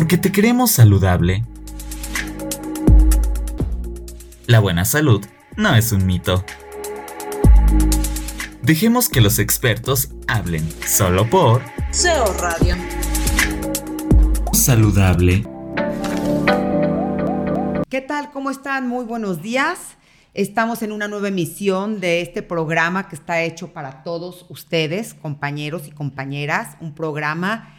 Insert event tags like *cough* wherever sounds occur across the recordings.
porque te queremos saludable. La buena salud no es un mito. Dejemos que los expertos hablen solo por SEO Radio. Saludable. ¿Qué tal? ¿Cómo están? Muy buenos días. Estamos en una nueva emisión de este programa que está hecho para todos ustedes, compañeros y compañeras, un programa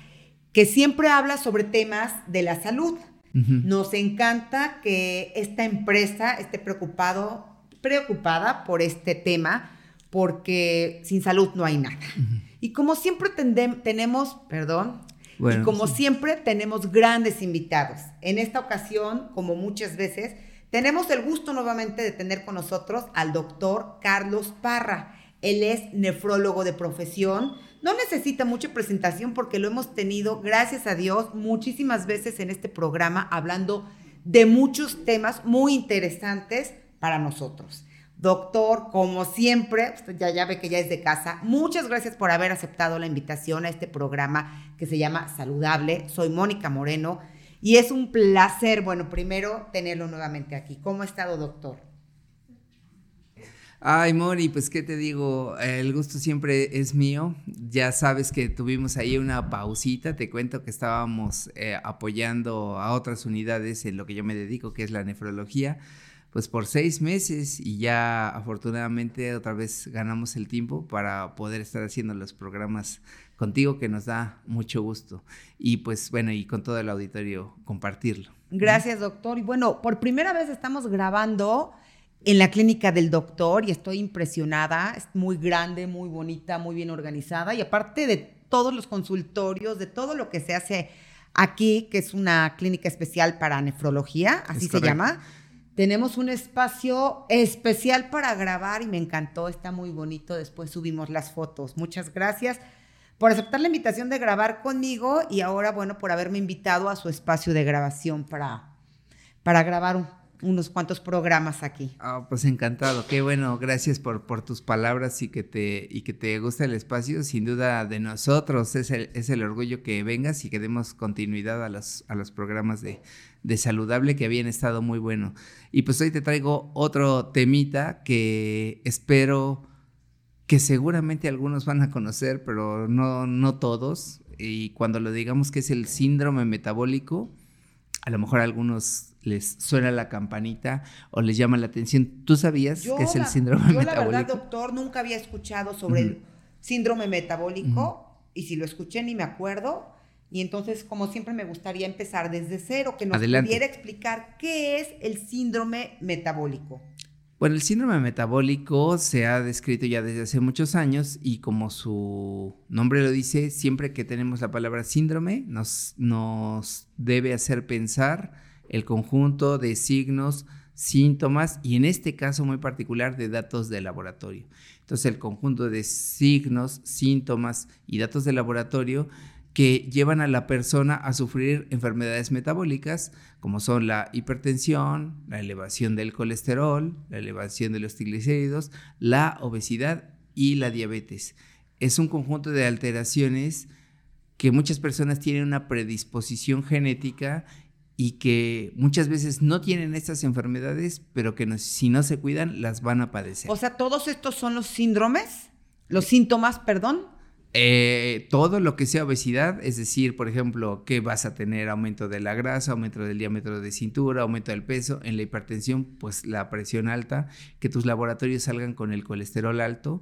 que siempre habla sobre temas de la salud. Nos encanta que esta empresa esté preocupado, preocupada por este tema, porque sin salud no hay nada. Y como siempre tenemos, perdón, y como siempre tenemos grandes invitados. En esta ocasión, como muchas veces, tenemos el gusto nuevamente de tener con nosotros al doctor Carlos Parra. Él es nefrólogo de profesión. No necesita mucha presentación porque lo hemos tenido, gracias a Dios, muchísimas veces en este programa hablando de muchos temas muy interesantes para nosotros. Doctor, como siempre, ya, ya ve que ya es de casa, muchas gracias por haber aceptado la invitación a este programa que se llama Saludable. Soy Mónica Moreno y es un placer, bueno, primero tenerlo nuevamente aquí. ¿Cómo ha estado, doctor? Ay, Mori, pues qué te digo, el gusto siempre es mío. Ya sabes que tuvimos ahí una pausita, te cuento que estábamos eh, apoyando a otras unidades en lo que yo me dedico, que es la nefrología pues por seis meses. Y ya afortunadamente otra vez ganamos el tiempo para poder estar haciendo los programas contigo que nos da mucho gusto. Y pues bueno y con todo el auditorio compartirlo. Gracias doctor. Y bueno por primera vez estamos grabando en la clínica del doctor y estoy impresionada, es muy grande, muy bonita, muy bien organizada y aparte de todos los consultorios, de todo lo que se hace aquí, que es una clínica especial para nefrología, así se llama tenemos un espacio especial para grabar y me encantó, está muy bonito. Después subimos las fotos. Muchas gracias por aceptar la invitación de grabar conmigo y ahora, bueno, por haberme invitado a su espacio de grabación para, para grabar unos cuantos programas aquí. Ah, pues encantado, qué bueno, gracias por, por tus palabras y que, te, y que te gusta el espacio. Sin duda de nosotros es el, es el orgullo que vengas y que demos continuidad a los, a los programas de, de saludable que habían estado muy bueno. Y pues hoy te traigo otro temita que espero que seguramente algunos van a conocer, pero no, no todos. Y cuando lo digamos que es el síndrome metabólico, a lo mejor algunos les suena la campanita o les llama la atención. ¿Tú sabías que es el síndrome metabólico? Yo la verdad, doctor, nunca había escuchado sobre el síndrome metabólico y si lo escuché ni me acuerdo. Y entonces, como siempre, me gustaría empezar desde cero, que nos pudiera explicar qué es el síndrome metabólico. Bueno, el síndrome metabólico se ha descrito ya desde hace muchos años y como su nombre lo dice, siempre que tenemos la palabra síndrome nos, nos debe hacer pensar el conjunto de signos, síntomas y en este caso muy particular de datos de laboratorio. Entonces el conjunto de signos, síntomas y datos de laboratorio que llevan a la persona a sufrir enfermedades metabólicas como son la hipertensión, la elevación del colesterol, la elevación de los triglicéridos, la obesidad y la diabetes. Es un conjunto de alteraciones que muchas personas tienen una predisposición genética y que muchas veces no tienen estas enfermedades, pero que si no se cuidan las van a padecer. O sea, todos estos son los síndromes, los síntomas, perdón. Eh, todo lo que sea obesidad, es decir, por ejemplo, que vas a tener aumento de la grasa, aumento del diámetro de cintura, aumento del peso, en la hipertensión, pues la presión alta, que tus laboratorios salgan con el colesterol alto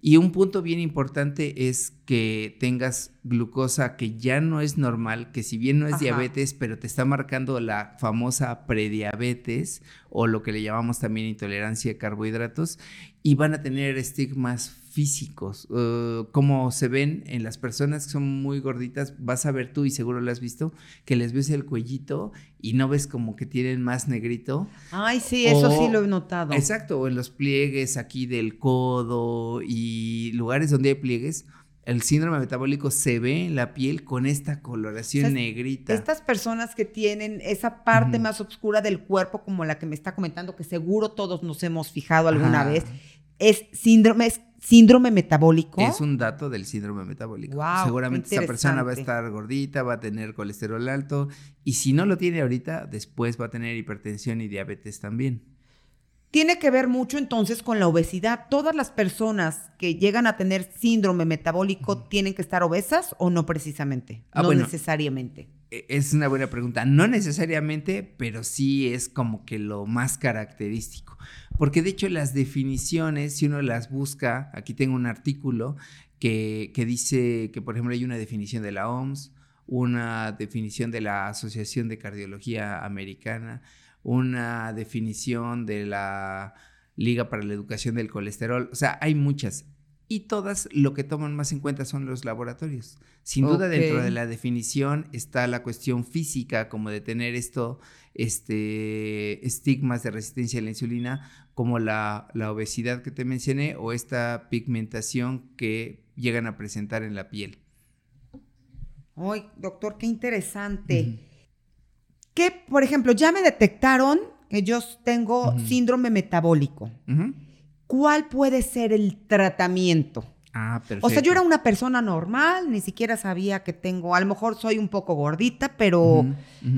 y un punto bien importante es que tengas glucosa que ya no es normal, que si bien no es diabetes, pero te está marcando la famosa prediabetes o lo que le llamamos también intolerancia a carbohidratos y van a tener estigmas físicos, uh, como se ven en las personas que son muy gorditas, vas a ver tú y seguro lo has visto, que les ves el cuellito y no ves como que tienen más negrito. Ay, sí, eso sí lo he notado. Exacto, o en los pliegues aquí del codo y lugares donde hay pliegues, el síndrome metabólico se ve en la piel con esta coloración negrita. Estas personas que tienen esa parte más oscura del cuerpo, como la que me está comentando, que seguro todos nos hemos fijado alguna vez, es síndrome, síndrome metabólico. Es un dato del síndrome metabólico. Wow, Seguramente esa persona va a estar gordita, va a tener colesterol alto y si no lo tiene ahorita, después va a tener hipertensión y diabetes también. Tiene que ver mucho entonces con la obesidad. ¿Todas las personas que llegan a tener síndrome metabólico tienen que estar obesas o no precisamente? Ah, no bueno. necesariamente. E- Es una buena pregunta. No necesariamente, pero sí es como que lo más característico. Porque de hecho las definiciones, si uno las busca, aquí tengo un artículo que, que dice que, por ejemplo, hay una definición de la OMS, una definición de la Asociación de Cardiología Americana, una definición de la Liga para la Educación del Colesterol. O sea, hay muchas. Y todas lo que toman más en cuenta son los laboratorios. Sin duda dentro de la definición está la cuestión física, como de tener esto, este, estigmas de resistencia a la insulina, como la, la obesidad que te mencioné o esta pigmentación que llegan a presentar en la piel. Ay, doctor, qué interesante. Que, por ejemplo, ya me detectaron que yo tengo síndrome metabólico. ¿Cuál puede ser el tratamiento? Ah, perfecto. O sea, yo era una persona normal, ni siquiera sabía que tengo, a lo mejor soy un poco gordita, pero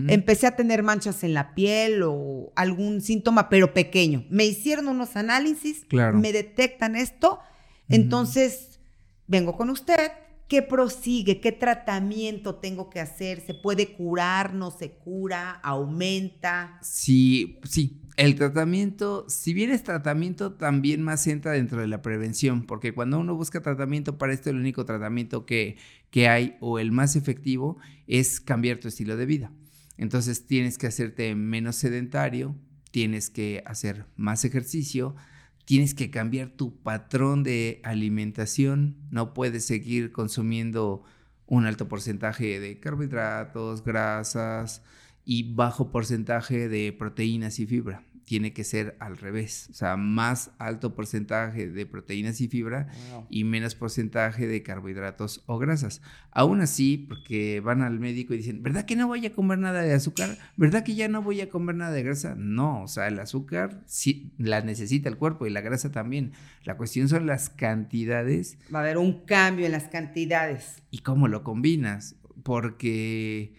empecé a tener manchas en la piel o algún síntoma, pero pequeño. Me hicieron unos análisis, Claro. me detectan esto, entonces vengo con usted. ¿Qué prosigue? ¿Qué tratamiento tengo que hacer? ¿Se puede curar? ¿No se cura? ¿Aumenta? Sí, sí. El tratamiento, si bien es tratamiento, también más entra dentro de la prevención, porque cuando uno busca tratamiento para esto, el único tratamiento que, que hay o el más efectivo es cambiar tu estilo de vida. Entonces tienes que hacerte menos sedentario, tienes que hacer más ejercicio, tienes que cambiar tu patrón de alimentación, no puedes seguir consumiendo un alto porcentaje de carbohidratos, grasas y bajo porcentaje de proteínas y fibra. Tiene que ser al revés, o sea, más alto porcentaje de proteínas y fibra y menos porcentaje de carbohidratos o grasas. Aún así, porque van al médico y dicen, ¿verdad que no voy a comer nada de azúcar? ¿Verdad que ya no voy a comer nada de grasa? No, o sea, el azúcar sí la necesita el cuerpo y la grasa también. La cuestión son las cantidades Va a haber un cambio en las cantidades. y cómo lo combinas, porque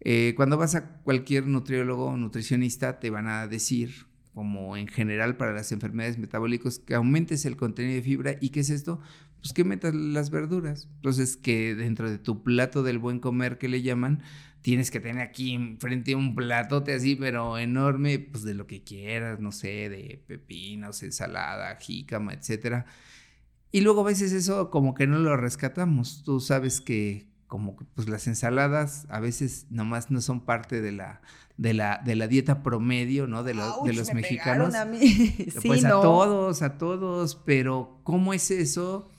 eh, cuando vas a cualquier nutriólogo o nutricionista te van a decir, como en general para las enfermedades metabólicas, que aumentes el contenido de fibra y qué es esto, pues que metas las verduras. Entonces que dentro de tu plato del buen comer que le llaman, tienes que tener aquí enfrente un platote así, pero enorme, pues de lo que quieras, no sé, de pepinos, ensalada, jícama, etcétera. Y luego a veces eso como que no lo rescatamos. Tú sabes que como que pues las ensaladas a veces nomás no son parte de la de la de la dieta promedio, ¿no? De, de Ouch, los me mexicanos. a mí. *laughs* sí, pues a todos, a todos, pero ¿cómo es eso?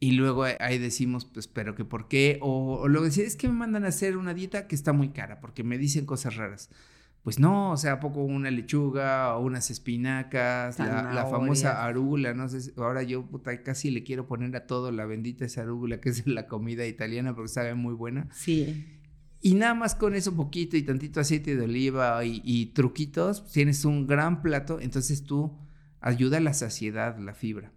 Y luego ahí- decimos, pues, pero que por qué, o, o luego decir, es que me mandan a hacer una dieta que está muy cara, porque me dicen cosas raras. Pues no, o sea, ¿a poco una lechuga o unas espinacas, la, la famosa arúgula, no sé, ahora yo puta, casi le quiero poner a todo la bendita esa arúgula que es la comida italiana porque sabe muy buena. Sí. Y nada más con eso poquito y tantito aceite de oliva y, y truquitos, tienes un gran plato, entonces tú ayuda a la saciedad, la fibra.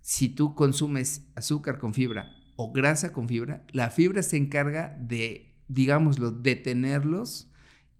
Si tú consumes azúcar con fibra o grasa con fibra, la fibra se encarga de, digámoslo, detenerlos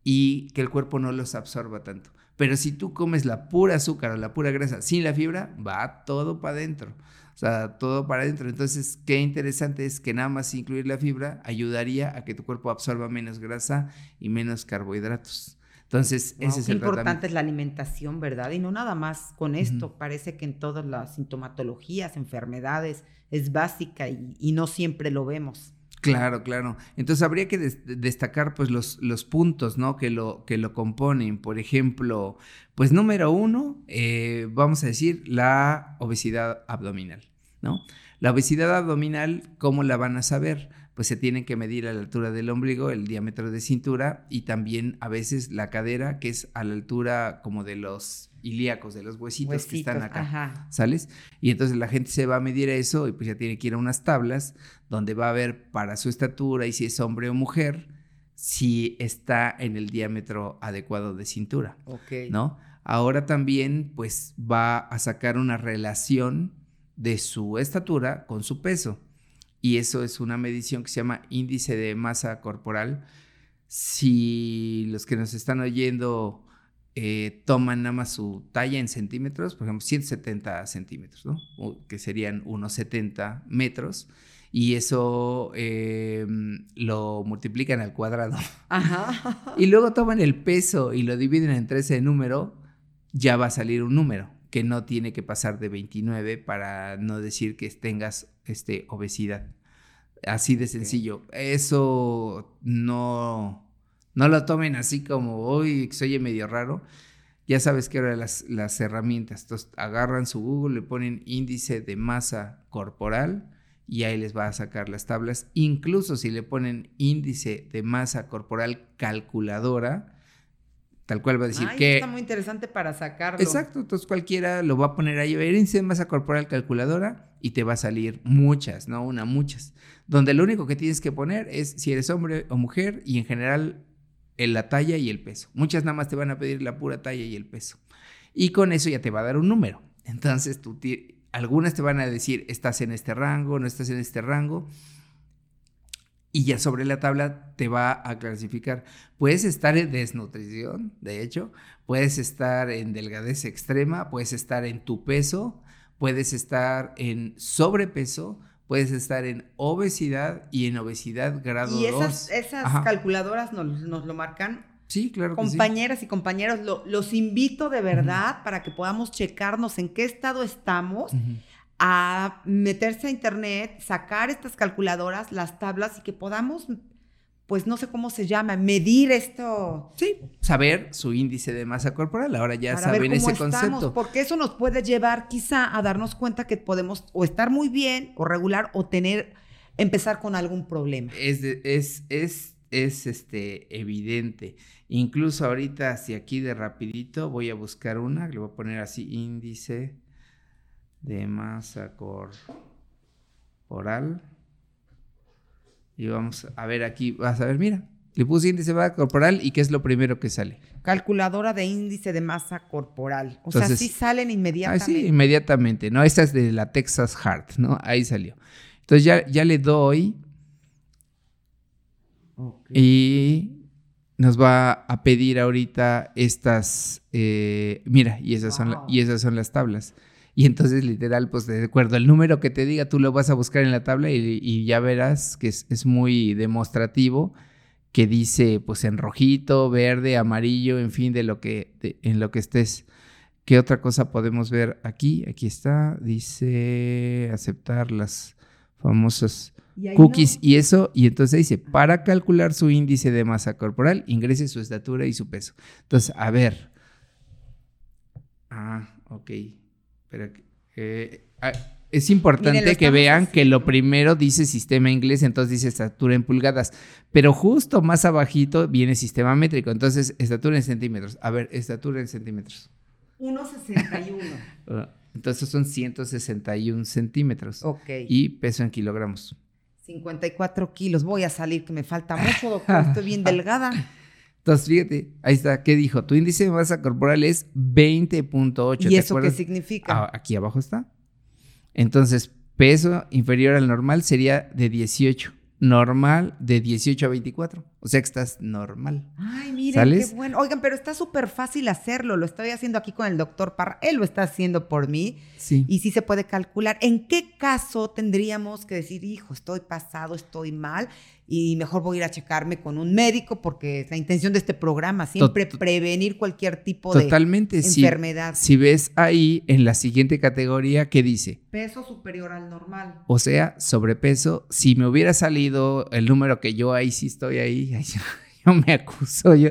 y que el cuerpo no los absorba tanto. Pero si tú comes la pura azúcar o la pura grasa sin la fibra, va todo para adentro. O sea, todo para adentro. Entonces, qué interesante es que nada más incluir la fibra ayudaría a que tu cuerpo absorba menos grasa y menos carbohidratos. Entonces, Wow, ese es el importante tratamiento. es la alimentación, ¿verdad? Y no nada más con esto. Parece que en todas las sintomatologías, enfermedades, es básica y, y no siempre lo vemos. Claro, claro. Entonces habría que des- destacar pues los, los puntos, ¿no? Que lo, que lo componen. Por ejemplo, pues número uno, eh, vamos a decir la obesidad abdominal, ¿no? La obesidad abdominal, ¿cómo la van a saber? Pues se tienen que medir a la altura del ombligo, el diámetro de cintura y también a veces la cadera, que es a la altura como de los ilíacos, de los huesitos, que están acá. Ajá. ¿sales? Y entonces la gente se va a medir eso y pues ya tiene que ir a unas tablas donde va a ver para su estatura y si es hombre o mujer, si está en el diámetro adecuado de cintura. ¿no? Ahora también pues va a sacar una relación de su estatura con su peso. Y eso es una medición que se llama índice de masa corporal. Si los que nos están oyendo eh, toman nada más su talla en centímetros, por ejemplo, 170 centímetros, ¿no? que serían unos 70 metros, y eso eh, lo multiplican al cuadrado. *laughs* Ajá. y luego toman el peso y lo dividen entre ese número, ya va a salir un número que no tiene que pasar de 29 para no decir que tengas este, obesidad. Así de sencillo. Eso no, no lo tomen así como, hoy se oye medio raro. Ya sabes que ahora las, las herramientas, entonces agarran su Google, le ponen índice de masa corporal y ahí les va a sacar las tablas. Incluso si le ponen índice de masa corporal calculadora, tal cual va a decir que... Está muy interesante para sacarlo. Exacto, entonces cualquiera lo va a poner ahí, ver índice de masa corporal calculadora y te va a salir muchas, no una, muchas. Donde lo único que tienes que poner es si eres hombre o mujer y en general en la talla y el peso. Muchas nada más te van a pedir la pura talla y el peso. Y con eso ya te va a dar un número. Entonces tú algunas te van a decir, estás en este rango, no estás en este rango. Y ya sobre la tabla te va a clasificar. Puedes estar en desnutrición, de hecho, puedes estar en delgadez extrema, puedes estar en tu peso, puedes estar en sobrepeso, puedes estar en obesidad y en obesidad grado 2. Y esas, esas calculadoras nos, nos, lo marcan Sí, claro. Compañeras y compañeros, los invito de verdad para que podamos checarnos en qué estado estamos, a meterse a internet, sacar estas calculadoras, las tablas y que podamos, pues no sé cómo se llama, medir esto. Sí, saber su índice de masa corporal. Ahora ya saben ese concepto. Porque eso nos puede llevar quizá a darnos cuenta que podemos o estar muy bien o regular o tener, empezar con algún problema. Es, es, es, es este, evidente. Incluso ahorita, si aquí de rapidito, voy a buscar una, le voy a poner así, índice de masa corporal. Y vamos a ver aquí, vas a ver, mira, le puse índice de masa corporal y ¿qué es lo primero que sale? Calculadora de índice de masa corporal. O sea, sí salen inmediatamente. sí, inmediatamente, ¿no? Esta es de la Texas Heart, ¿no? Ahí salió. Entonces ya, ya le doy. Y nos va a pedir ahorita estas, eh, mira, y esas, son y esas son las tablas. *laughs* Y entonces, literal, pues de acuerdo al número que te diga, tú lo vas a buscar en la tabla y, ya verás que es, muy demostrativo, que dice, pues en rojito, verde, amarillo, en fin, de lo que, en lo que estés. ¿Qué otra cosa podemos ver aquí? Aquí está, dice aceptar las famosas cookies y eso, y entonces dice, para calcular su índice de masa corporal, ingrese su estatura y su peso. Entonces, a ver. Ah, ok. Pero, eh, ah, es importante que vean que lo primero dice sistema inglés, entonces dice estatura en pulgadas, pero justo más abajito viene sistema métrico, entonces estatura en centímetros. A ver, estatura en centímetros. 1,61. *laughs* Ah, entonces son 161 centímetros. Ok. Y peso en kilogramos. 54 kilos. Voy a salir, que me falta *laughs* mucho, doctor. Estoy bien *laughs* delgada. Entonces, fíjate, ahí está. ¿Qué dijo? Tu índice de masa corporal es 20.8. ¿Y eso qué significa? Ah, aquí abajo está. Entonces, peso inferior al normal sería de 18 normal de 18 a 24. O sea que estás normal. Ay, miren, qué bueno. Oigan, pero está súper fácil hacerlo. Lo estoy haciendo aquí con el doctor Parra. Él lo está haciendo por mí. Sí. Y sí se puede calcular. ¿En qué caso tendríamos que decir, hijo, estoy pasado, estoy mal? Y mejor voy a ir a checarme con un médico porque es la intención de este programa, siempre prevenir cualquier tipo Totalmente, de enfermedad. Si, ves ahí en la siguiente categoría, ¿qué dice? Peso superior al normal. O sea, sobrepeso. Si me hubiera salido el número que yo ahí sí estoy ahí, *laughs* yo, me acuso, yo,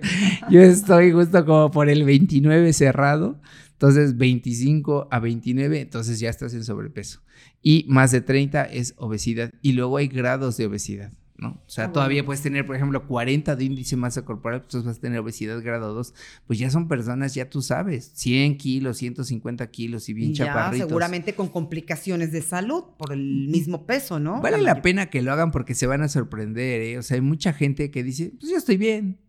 yo estoy justo como por el 29 cerrado. Entonces, 25 a 29, entonces ya estás en sobrepeso. Y más de 30 es obesidad. Y luego hay grados de obesidad. ¿No? O sea, ah, todavía puedes tener, por ejemplo, 40 de índice de masa corporal, pues vas a tener obesidad grado 2, pues ya son personas, ya tú sabes, 100 kilos, 150 kilos y bien y ya, seguramente con complicaciones de salud por el mismo peso, ¿no? Vale la, pena que lo hagan porque se van a sorprender, ¿eh? O sea, hay mucha gente que dice, pues yo estoy bien.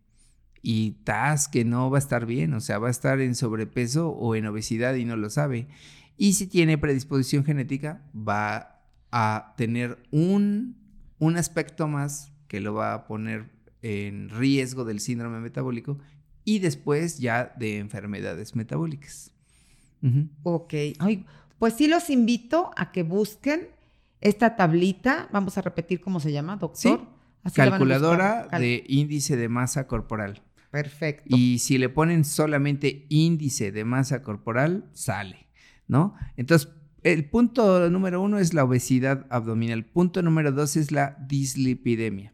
Y tas que no va a estar bien, o sea, va a estar en sobrepeso o en obesidad y no lo sabe. Y si tiene predisposición genética, va a tener un, un aspecto más que lo va a poner en riesgo del síndrome metabólico y después ya de enfermedades metabólicas. Ok. pues sí los invito a que busquen esta tablita. Vamos a repetir cómo se llama, doctor. calculadora de índice de masa corporal. Perfecto. Y si le ponen solamente índice de masa corporal, sale, ¿no? Entonces, el punto número uno es la obesidad abdominal. Punto número dos es la dislipidemia.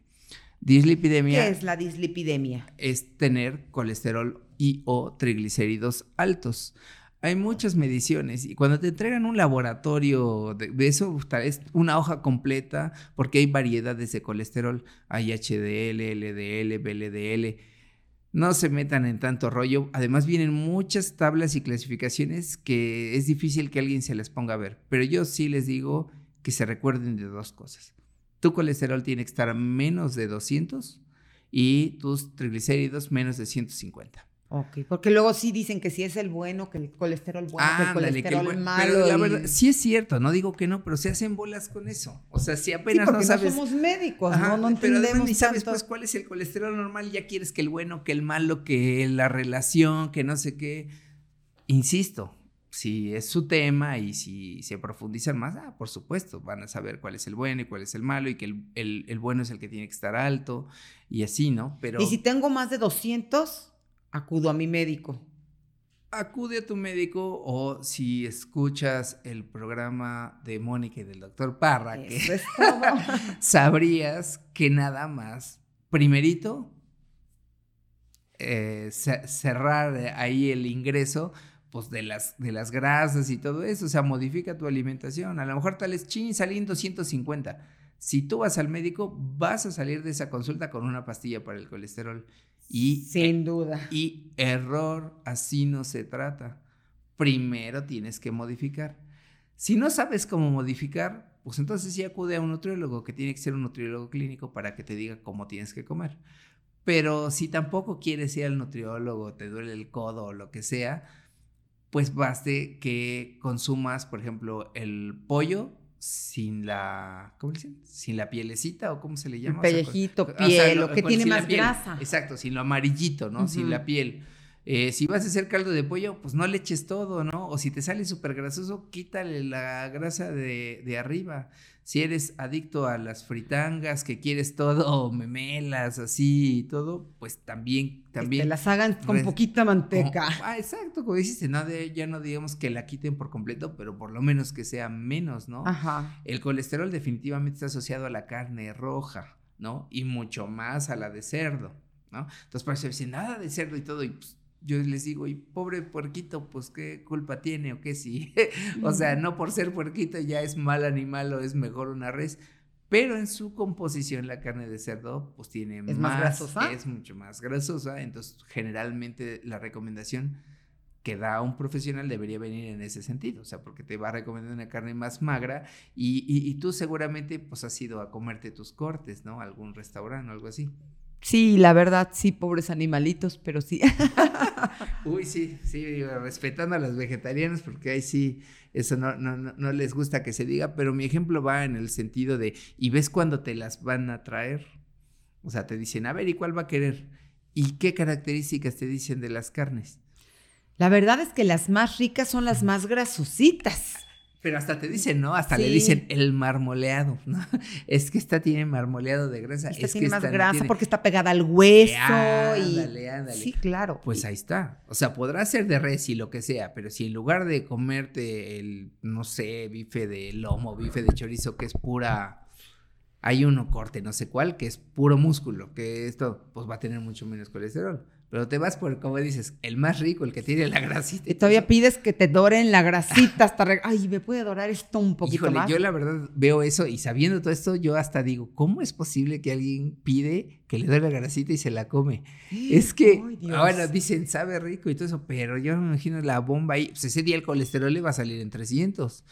Dislipidemia. ¿Qué es la dislipidemia? Es tener colesterol y o triglicéridos altos. Hay muchas mediciones y cuando te entregan un laboratorio de, eso, es una hoja completa porque hay variedades de colesterol. Hay HDL, LDL, VLDL. No se metan en tanto rollo. Además vienen muchas tablas y clasificaciones que es difícil que alguien se les ponga a ver. Pero yo sí les digo que se recuerden de dos cosas tu colesterol tiene que estar a menos de 200 y tus triglicéridos menos de 150. Ok, porque luego sí dicen que si es el bueno, que el colesterol bueno, que el colesterol malo. Pero la verdad, sí es cierto, no digo que no, pero se hacen bolas con eso. O sea, si apenas no sabes. No somos médicos, ¿no? No entendemos. Pero ni sabes pues cuál es el colesterol normal, ya quieres que el bueno, que el malo, que la relación, que no sé qué. Insisto, si es su tema y si se profundizan más, ah, por supuesto, van a saber cuál es el bueno y cuál es el malo y que el, bueno es el que tiene que estar alto y así, ¿no? Pero... Y si tengo más de 200, acudo a mi médico. Acude a tu médico o si escuchas el programa de Mónica y del doctor Parra, que *laughs* sabrías que nada más, primerito, eh, cerrar ahí el ingreso pues de las, de las grasas y todo eso, o sea, modifica tu alimentación. A lo mejor tal es chin saliendo 150. Si tú vas al médico, vas a salir de esa consulta con una pastilla para el colesterol. Y, Sin duda. Y error, así no se trata. Primero tienes que modificar. Si no sabes cómo modificar, pues entonces sí acude a un nutriólogo, que tiene que ser un nutriólogo clínico para que te diga cómo tienes que comer. Pero si tampoco quieres ir al nutriólogo, te duele el codo o lo que sea, pues baste que consumas, por ejemplo, el pollo sin la, ¿cómo dicen? Sin la pielecita o cómo se le llama. El pellejito, piel, lo que tiene más grasa. Exacto, sin lo amarillito, ¿no? Sin la piel. Eh, si vas a hacer caldo de pollo, pues no le eches todo, ¿no? O si te sale súper grasoso, quítale la grasa de, de, arriba. Si eres adicto a las fritangas, que quieres todo, *laughs* memelas, así y todo, pues también, también. Que las hagan con poquita manteca. *laughs* ah, exacto, como dijiste, no ya no digamos que la quiten por completo, pero por lo menos que sea menos, ¿no? Ajá. El colesterol definitivamente está asociado a la carne roja, ¿no? Y mucho más a la de cerdo, ¿no? Entonces, por eso dicen nada de cerdo y todo, y pues yo les digo, y pobre puerquito, pues qué culpa tiene o qué sí. *laughs* o sea, no por ser puerquito ya es mal animal o es mejor una res, pero en su composición la carne de cerdo pues tiene ¿Es más, grasosa. Es mucho más grasosa, entonces generalmente la recomendación que da un profesional debería venir en ese sentido, o sea, porque te va a recomendar una carne más magra y, y tú seguramente pues has ido a comerte tus cortes, ¿no? algún restaurante o algo así. Sí, la verdad, sí, pobres animalitos, pero sí. *laughs* Uy, sí, sí, respetando a los vegetarianos, porque ahí sí, eso no, no, no, les gusta que se diga, pero mi ejemplo va en el sentido de, ¿y ves cuándo te las van a traer? O sea, te dicen, a ver, ¿y cuál va a querer? ¿Y qué características te dicen de las carnes? La verdad es que las más ricas son las más grasositas. Pero hasta te dicen, ¿no? Hasta le dicen el marmoleado, ¿no? *laughs* Es que esta tiene marmoleado de grasa. Esta es tiene que más grasa porque está pegada al hueso. Ándale, y... ándale. Sí, claro. Pues ahí está. O sea, podrá ser de res y lo que sea, pero si en lugar de comerte el, no sé, bife de lomo, bife de chorizo, que es pura. Hay uno corte, no sé cuál, que es puro músculo, que esto, pues va a tener mucho menos colesterol. Pero te vas por, como dices, el más rico, el que tiene la grasita. Y todavía pides que te doren la grasita hasta... Ay, ¿me puede dorar esto un poquito Híjole, yo la verdad veo eso y sabiendo todo esto, yo hasta digo, ¿cómo es posible que alguien pide que le dore la grasita y se la come? Es que, bueno, dicen, sabe rico y todo eso, pero yo me imagino la bomba ahí. Pues ese día el colesterol le va a salir en 300.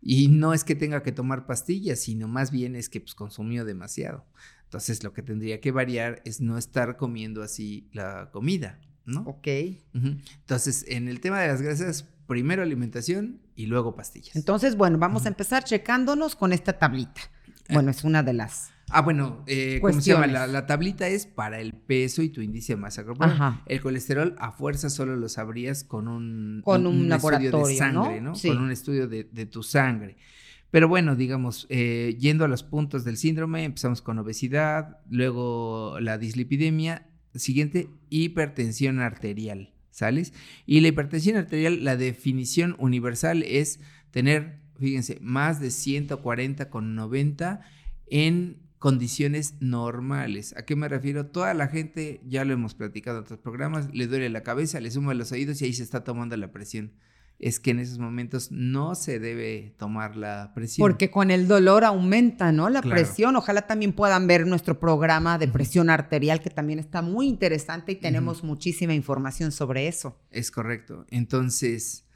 Y no es que tenga que tomar pastillas, sino más bien es que pues, consumió demasiado. Entonces lo que tendría que variar es no estar comiendo así la comida, ¿no? Ok. Entonces, en el tema de las grasas, primero alimentación y luego pastillas. Entonces, bueno, vamos a empezar checándonos con esta tablita. Eh. Bueno, es una de las... Ah, bueno, eh, ¿cómo se llama? La, la tablita es para el peso y tu índice de masa corporal. Ajá. El colesterol a fuerza solo lo sabrías con un, Con un estudio de laboratorio, sangre, ¿no? ¿no? Sí. Con un estudio de, de tu sangre. Pero bueno, digamos, eh, yendo a los puntos del síndrome, empezamos con obesidad, luego la dislipidemia, siguiente, hipertensión arterial, ¿sales? Y la hipertensión arterial, la definición universal es tener, fíjense, más de 140 con 90 en condiciones normales. ¿A qué me refiero? Toda la gente, ya lo hemos platicado en otros programas, le duele la cabeza, le suma los oídos y ahí se está tomando la presión. Es que en esos momentos no se debe tomar la presión. Porque con el dolor aumenta, ¿no? La Claro. presión. Ojalá también puedan ver nuestro programa de presión arterial, que también está muy interesante y tenemos muchísima información sobre eso. Es correcto. Entonces,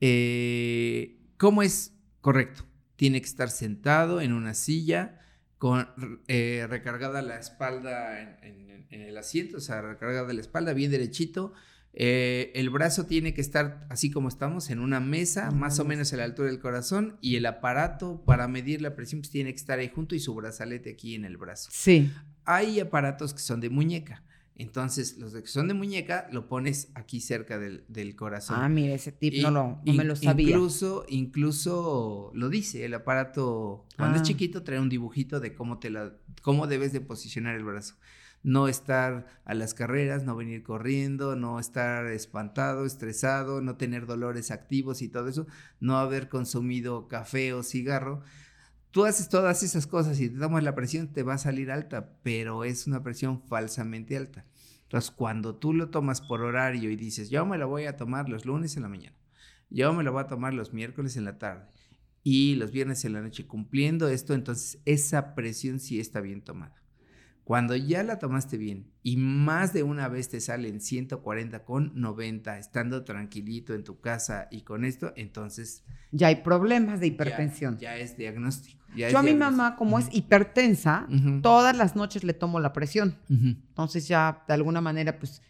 eh, ¿cómo es correcto? Tiene que estar sentado en una silla, con eh, recargada la espalda en, en- en el asiento, o sea, recargada la espalda, bien derechito. Eh, el brazo tiene que estar así como estamos, en una mesa, más o menos a la altura del corazón, y el aparato para medir la presión pues, tiene que estar ahí junto y su brazalete aquí en el brazo. Sí. Hay aparatos que son de muñeca. Entonces, los que son de muñeca lo pones aquí cerca del, del corazón. Ah, mire, ese tip Y- no, lo, no me lo sabía. Incluso, incluso lo dice, el aparato cuando Ah. es chiquito trae un dibujito de cómo te la, cómo debes de posicionar el brazo. No estar a las carreras, no venir corriendo, no estar espantado, estresado, no tener dolores activos y todo eso, no haber consumido café o cigarro. Tú haces todas esas cosas y te tomas la presión, te va a salir alta, pero es una presión falsamente alta. Entonces, cuando tú lo tomas por horario y dices, yo me lo voy a tomar los lunes en la mañana, yo me lo voy a tomar los miércoles en la tarde y los viernes en la noche, cumpliendo esto, entonces esa presión sí está bien tomada. Cuando ya la tomaste bien y más de una vez te salen 140 con 90, estando tranquilito en tu casa y con esto, entonces Ya hay problemas de hipertensión. Ya, es diagnóstico. ya es Yo a mi mamá, como es hipertensa, todas las noches le tomo la presión. Entonces ya de alguna manera, pues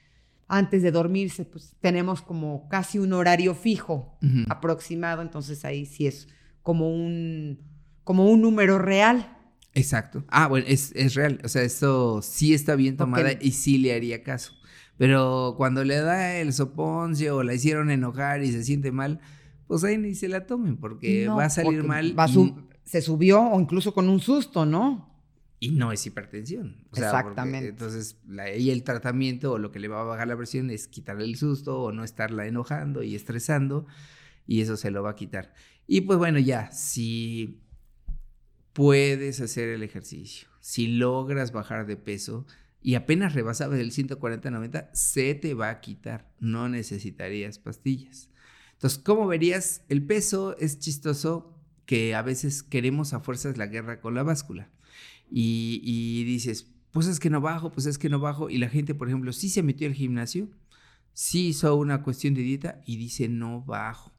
antes de dormirse, pues tenemos como casi un horario fijo aproximado. Entonces ahí sí es como un, como un número real. Exacto. Ah, bueno, es, es real. O sea, esto sí está bien tomada y sí le haría caso. Pero cuando le da el soponcio o la hicieron enojar y se siente mal, pues ahí ni se la tomen porque No, va a salir mal va a y, se subió o incluso con un susto, ¿no? y no es hipertensión. O sea, porque Exactamente. entonces, la, y el tratamiento o lo que le va a bajar la presión es quitarle el susto o no estarla enojando y estresando y eso se lo va a quitar. Y pues bueno, ya, si puedes hacer el ejercicio, si logras bajar de peso y apenas rebasabas el 140-90, se te va a quitar, no necesitarías pastillas. Entonces, ¿cómo verías? El peso es chistoso que a veces queremos a fuerzas la guerra con la báscula y, y dices, pues es que no bajo, pues es que no bajo y la gente, por ejemplo, sí se metió al gimnasio, sí hizo una cuestión de dieta y dice no bajo.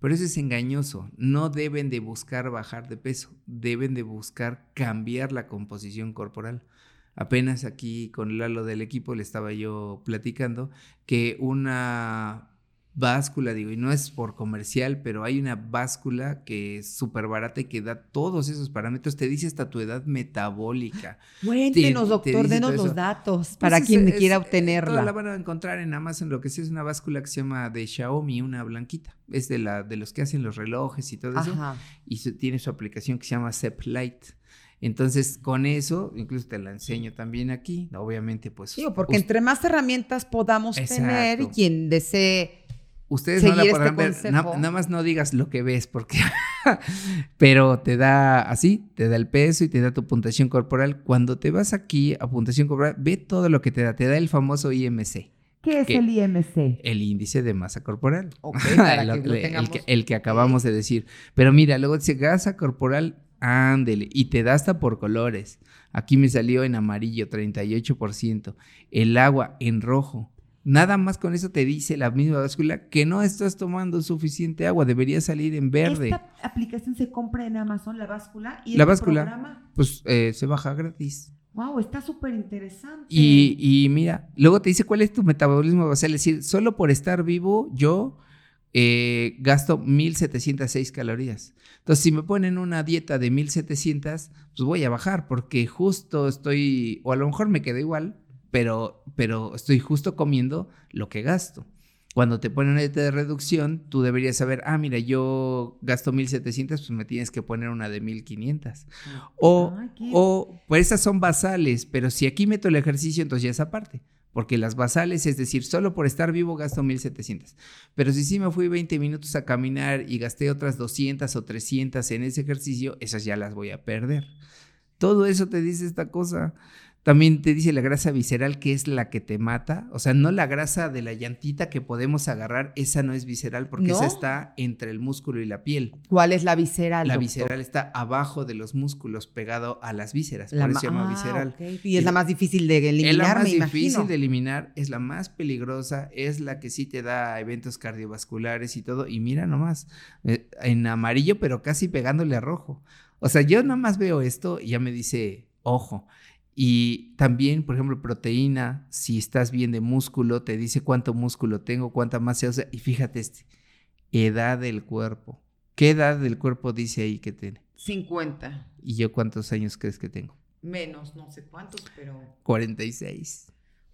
Pero eso es engañoso. No deben de buscar bajar de peso, deben de buscar cambiar la composición corporal. Apenas aquí con Lalo del equipo le estaba yo platicando que una báscula, digo, y no es por comercial, pero hay una báscula que es súper barata y que da todos esos parámetros, te dice hasta tu edad metabólica. Cuéntenos, te doctor, denos los eso. datos Pues para quien es- quiera eh, toda obtenerla. la van a encontrar en Amazon, lo que sí es una báscula que se llama de Xiaomi, una blanquita. Es de, la, de los que hacen los relojes y todo eso. Ajá. Y su- tiene su aplicación que se llama Zep Lite. Entonces, con eso, incluso te la enseño también aquí. Obviamente, pues. Digo, porque entre más herramientas podamos tener y quien desee Ustedes no la podrán este ver. na- nada más no digas lo que ves, porque. *laughs* Pero te da así, te da el peso y te da tu puntuación corporal. Cuando te vas aquí a puntuación corporal, ve todo lo que te da. Te da el famoso IMC. ¿Qué es el IMC? el índice de masa corporal. Ok, *laughs* para Lo- que lo el, que, el que acabamos de decir. Pero mira, luego dice grasa corporal, ándele, y te da hasta por colores. Aquí me salió en amarillo, 38%. El agua en rojo. Nada más con eso te dice la misma báscula que no estás tomando suficiente agua, debería salir en verde. Esta aplicación se compra en Amazon, la báscula. Y La este báscula. programa, Pues eh, se baja gratis. wow, está súper interesante. Y, y mira, luego te dice cuál es tu metabolismo basal. Es decir, solo por estar vivo, yo eh, gasto 1706 calorías. Entonces, si me ponen una dieta de 1700, pues voy a bajar porque justo estoy, o a lo mejor me quedo igual, pero, pero estoy justo comiendo lo que gasto. Cuando te ponen una dieta de reducción, tú deberías saber, ah, mira, yo gasto 1700, pues me tienes que poner una de 1500. O, o, pues esas son basales, pero si aquí meto el ejercicio, entonces ya es aparte. Porque las basales, es decir, solo por estar vivo gasto 1700. Pero si sí me fui 20 minutos a caminar y gasté otras 200 o 300 en ese ejercicio, esas ya las voy a perder. Todo eso te dice esta cosa. También te dice la grasa visceral que es la que te mata. O sea, no la grasa de la llantita que podemos agarrar, esa no es visceral porque esa está entre el músculo y la piel. ¿Cuál es la visceral? La visceral está abajo de los músculos, pegado a las vísceras. por eso se llama ah, visceral. Y es la más difícil de eliminar. Es la más difícil de eliminar, es la más peligrosa, es la que sí te da eventos cardiovasculares y todo. Y mira nomás, eh, en amarillo, pero casi pegándole a rojo. O sea, yo nomás veo esto y ya me dice, ojo. Y también, por ejemplo, proteína, si estás bien de músculo, te dice cuánto músculo tengo, cuánta masa, o sea, y fíjate este, edad del cuerpo. ¿Qué edad del cuerpo dice ahí que tiene? 50. ¿Y yo cuántos años crees que tengo? Menos, no sé cuántos, pero... 46.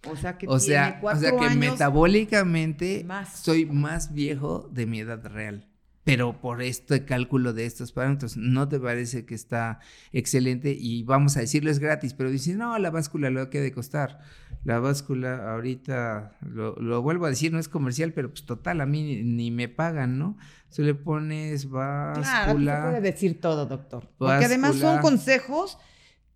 O sea que o sea, o sea que metabólicamente soy más viejo de mi edad real pero por este cálculo de estos parámetros, ¿no te parece que está excelente? Y vamos a decirlo, es gratis, pero dicen, no, la báscula lo que de costar. La báscula ahorita, lo, vuelvo a decir, no es comercial, pero pues total, a mí ni, me pagan, ¿no? Se le pones báscula. Claro, puede decir todo, doctor. Porque además son consejos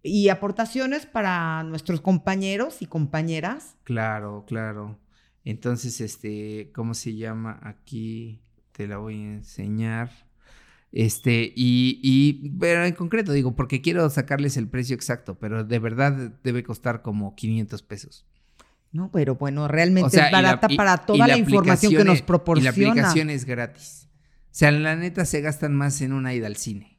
y aportaciones para nuestros compañeros y compañeras. Claro, claro. Entonces, este, ¿cómo se llama aquí? Te la voy a enseñar. Este, y, y, pero en concreto digo, porque quiero sacarles el precio exacto, pero de verdad debe costar como 500 pesos. No, pero bueno, realmente es barata para toda la, información que nos proporciona. Y la aplicación es gratis. O sea, la neta se gastan más en una ida al cine.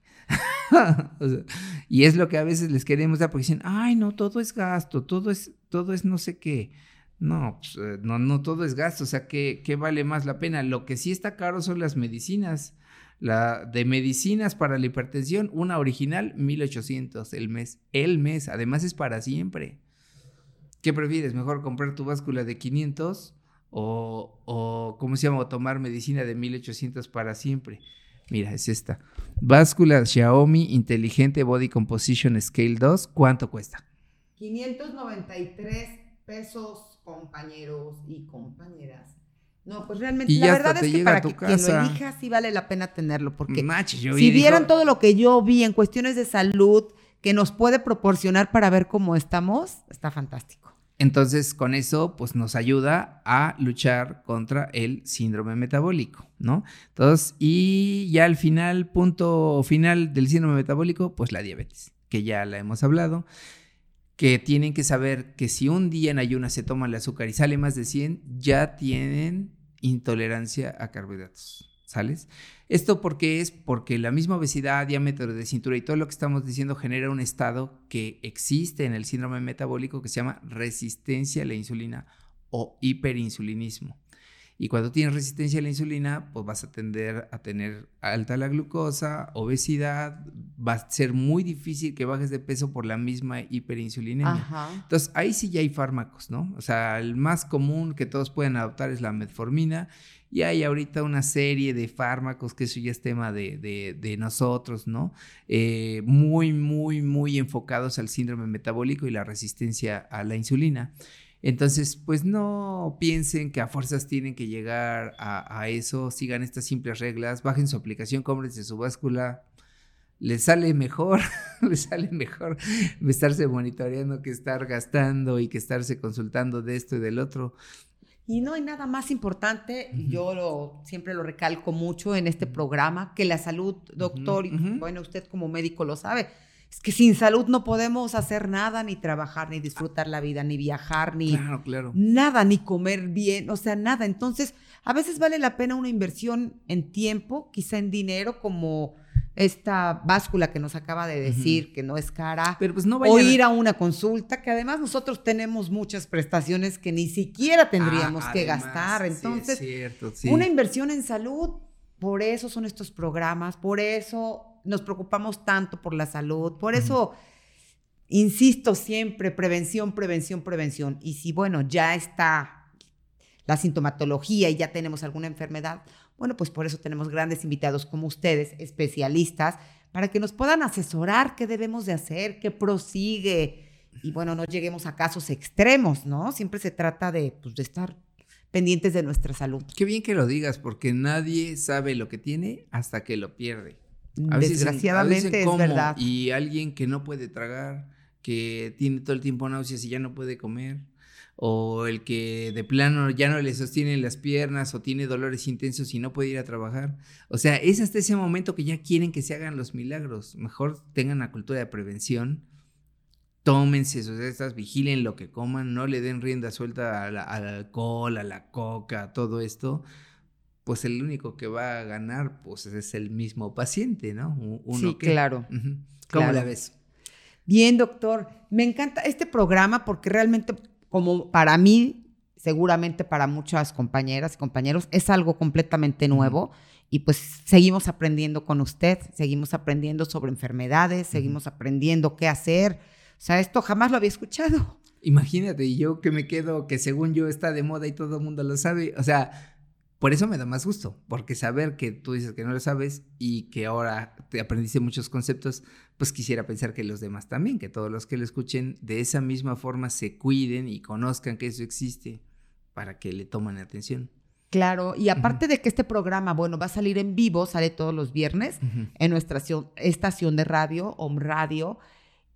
*laughs* y es lo que a veces les queremos dar porque dicen, ay, no, todo es gasto, todo es, todo es no sé qué. No, pues, eh, no, no todo es gasto, o sea, ¿qué, ¿qué, vale más la pena? Lo que sí está caro son las medicinas. La de medicinas para la hipertensión, una original, 1800 el mes. El mes, además es para siempre. ¿Qué prefieres? ¿Mejor comprar tu báscula de 500 o, o ¿cómo se llama? tomar medicina de 1800 para siempre. Mira, es esta. Báscula Xiaomi Inteligente Body Composition Scale 2, ¿cuánto cuesta? 593 pesos compañeros y compañeras. No, pues realmente la verdad es que para que quien lo elija sí vale la pena tenerlo, porque si vieran todo lo que yo vi en cuestiones de salud que nos puede proporcionar para ver cómo estamos, está fantástico. Entonces, con eso, pues nos ayuda a luchar contra el síndrome metabólico, ¿no? Entonces, y ya al final, punto final del síndrome metabólico, pues la diabetes, que ya la hemos hablado que tienen que saber que si un día en ayunas se toma el azúcar y sale más de 100, ya tienen intolerancia a carbohidratos. ¿Sales? Esto porque es porque la misma obesidad, diámetro de cintura y todo lo que estamos diciendo genera un estado que existe en el síndrome metabólico que se llama resistencia a la insulina o hiperinsulinismo. Y cuando tienes resistencia a la insulina, pues vas a tender a tener alta la glucosa, obesidad, va a ser muy difícil que bajes de peso por la misma hiperinsulinemia. Entonces, ahí sí ya hay fármacos, ¿no? O sea, el más común que todos pueden adoptar es la metformina y hay ahorita una serie de fármacos, que eso ya es tema de, nosotros, ¿no? Eh, muy, muy, muy enfocados al síndrome metabólico y la resistencia a la insulina. Entonces, pues no piensen que a fuerzas tienen que llegar a, eso, sigan estas simples reglas, bajen su aplicación, cómprense su báscula, les sale mejor, *laughs* les sale mejor estarse monitoreando que estar gastando y que estarse consultando de esto y del otro. Y no hay nada más importante, yo lo, siempre lo recalco mucho en este programa, que la salud, doctor, y bueno, usted como médico lo sabe, es que sin salud no podemos hacer nada, ni trabajar, ni disfrutar la vida, ni viajar, ni nada, ni comer bien, o sea, nada. Entonces, a veces vale la pena una inversión en tiempo, quizá en dinero, como esta báscula que nos acaba de decir que no es cara, Pero pues no o vayan ir a una consulta, que además nosotros tenemos muchas prestaciones que ni siquiera tendríamos Ah, que además, gastar. sí, es Entonces, cierto, sí. una inversión en salud, por eso son estos programas, por eso nos preocupamos tanto por la salud, por eso insisto siempre, prevención, prevención, prevención. Y si, bueno, ya está la sintomatología y ya tenemos alguna enfermedad, bueno, pues por eso tenemos grandes invitados como ustedes, especialistas, para que nos puedan asesorar qué debemos de hacer, qué prosigue. Y bueno, no lleguemos a casos extremos, ¿no? Siempre se trata de, pues, de estar pendientes de nuestra salud. Qué bien que lo digas, porque nadie sabe lo que tiene hasta que lo pierde. A veces a Desgraciadamente veces es verdad. Y alguien que no puede tragar, que tiene todo el tiempo náuseas y ya no puede comer, o el que de plano ya no le sostienen las piernas o tiene dolores intensos y no puede ir a trabajar. O sea, es hasta ese momento que ya quieren que se hagan los milagros. Mejor tengan la cultura de prevención. Tómense sus estas, vigilen lo que coman, no le den rienda suelta la- al alcohol, a la coca, a todo esto pues el único que va a ganar pues es el mismo paciente, ¿no? Uno Sí, que- claro. ¿Cómo Claro. la ves? Bien, doctor. Me encanta este programa porque realmente, como para mí, seguramente para muchas compañeras y compañeros, es algo completamente nuevo. Y pues seguimos aprendiendo con usted, seguimos aprendiendo sobre enfermedades, seguimos aprendiendo qué hacer. O sea, esto jamás lo había escuchado. Imagínate, yo que me quedo, que según yo está de moda y todo el mundo lo sabe, o sea, por eso me da más gusto, porque saber que tú dices que no lo sabes y que ahora te aprendiste muchos conceptos, pues quisiera pensar que los demás también, que todos los que lo escuchen de esa misma forma se cuiden y conozcan que eso existe para que le tomen atención. Claro, y aparte de que este programa, bueno, va a salir en vivo, sale todos los viernes en nuestra estación, de radio, Home Radio,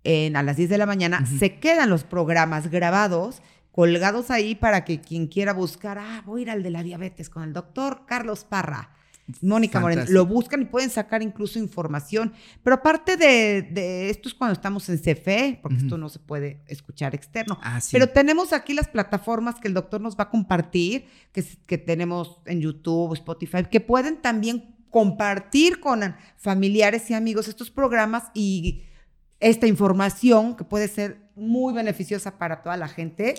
en, a las 10 de la mañana. Se quedan los programas grabados, colgados ahí para que quien quiera buscar, ah, voy a ir al de la diabetes con el doctor Carlos Parra. Mónica Moreno, lo buscan y pueden sacar incluso información. Pero aparte de, de esto es cuando estamos en CFE, porque esto no se puede escuchar externo. Ah, sí. Pero tenemos aquí las plataformas que el doctor nos va a compartir, que, que tenemos en YouTube, Spotify, que pueden también compartir con familiares y amigos estos programas y esta información que puede ser muy beneficiosa para toda la gente.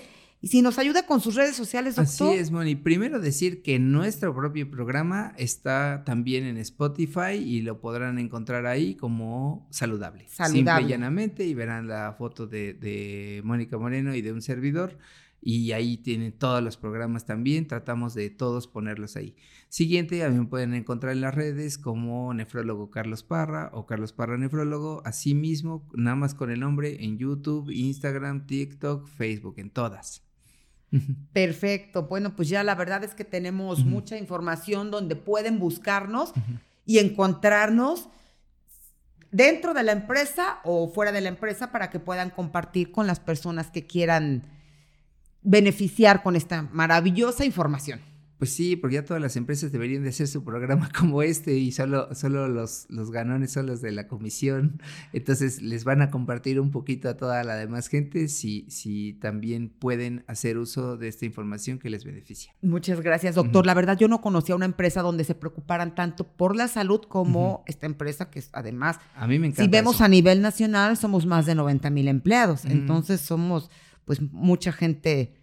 Y si nos ayuda con sus redes sociales, doctor. Así es, Moni. Primero decir que nuestro propio programa está también en Spotify y lo podrán encontrar ahí como saludable. Saludable. Simple y llanamente y verán la foto de, de Mónica Moreno y de un servidor. Y ahí tienen todos los programas también. Tratamos de todos ponerlos ahí. Siguiente, también pueden encontrar en las redes como Nefrólogo Carlos Parra o Carlos Parra Nefrólogo. Asimismo, nada más con el nombre en YouTube, Instagram, TikTok, Facebook, en todas. Perfecto. Bueno, pues ya la verdad es que tenemos mucha información donde pueden buscarnos y encontrarnos dentro de la empresa o fuera de la empresa para que puedan compartir con las personas que quieran beneficiar con esta maravillosa información. Pues sí, porque ya todas las empresas deberían de hacer su programa *laughs* como este y solo, solo los, los ganones son los de la comisión. Entonces les van a compartir un poquito a toda la demás gente si, si también pueden hacer uso de esta información que les beneficia. Muchas gracias, doctor. La verdad, yo no conocía una empresa donde se preocuparan tanto por la salud como esta empresa, que además, A mí me encanta. si vemos eso. a nivel nacional, somos más de 90 mil empleados. Entonces, somos, pues, mucha gente,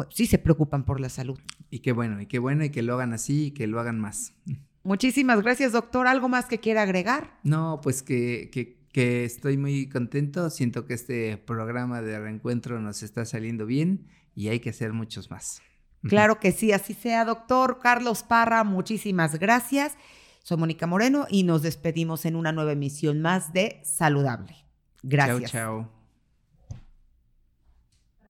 bueno, sí se preocupan por la salud. Y qué bueno, y qué bueno, y que lo hagan así y que lo hagan más. *laughs* Muchísimas gracias, doctor. ¿Algo más que quiera agregar? No, pues que, que, que estoy muy contento. Siento que este programa de reencuentro nos está saliendo bien y hay que hacer muchos más. *laughs* Claro que sí, así sea, doctor. Carlos Parra, muchísimas gracias. Soy Mónica Moreno y nos despedimos en una nueva emisión más de Saludable. Gracias. Chao, chao.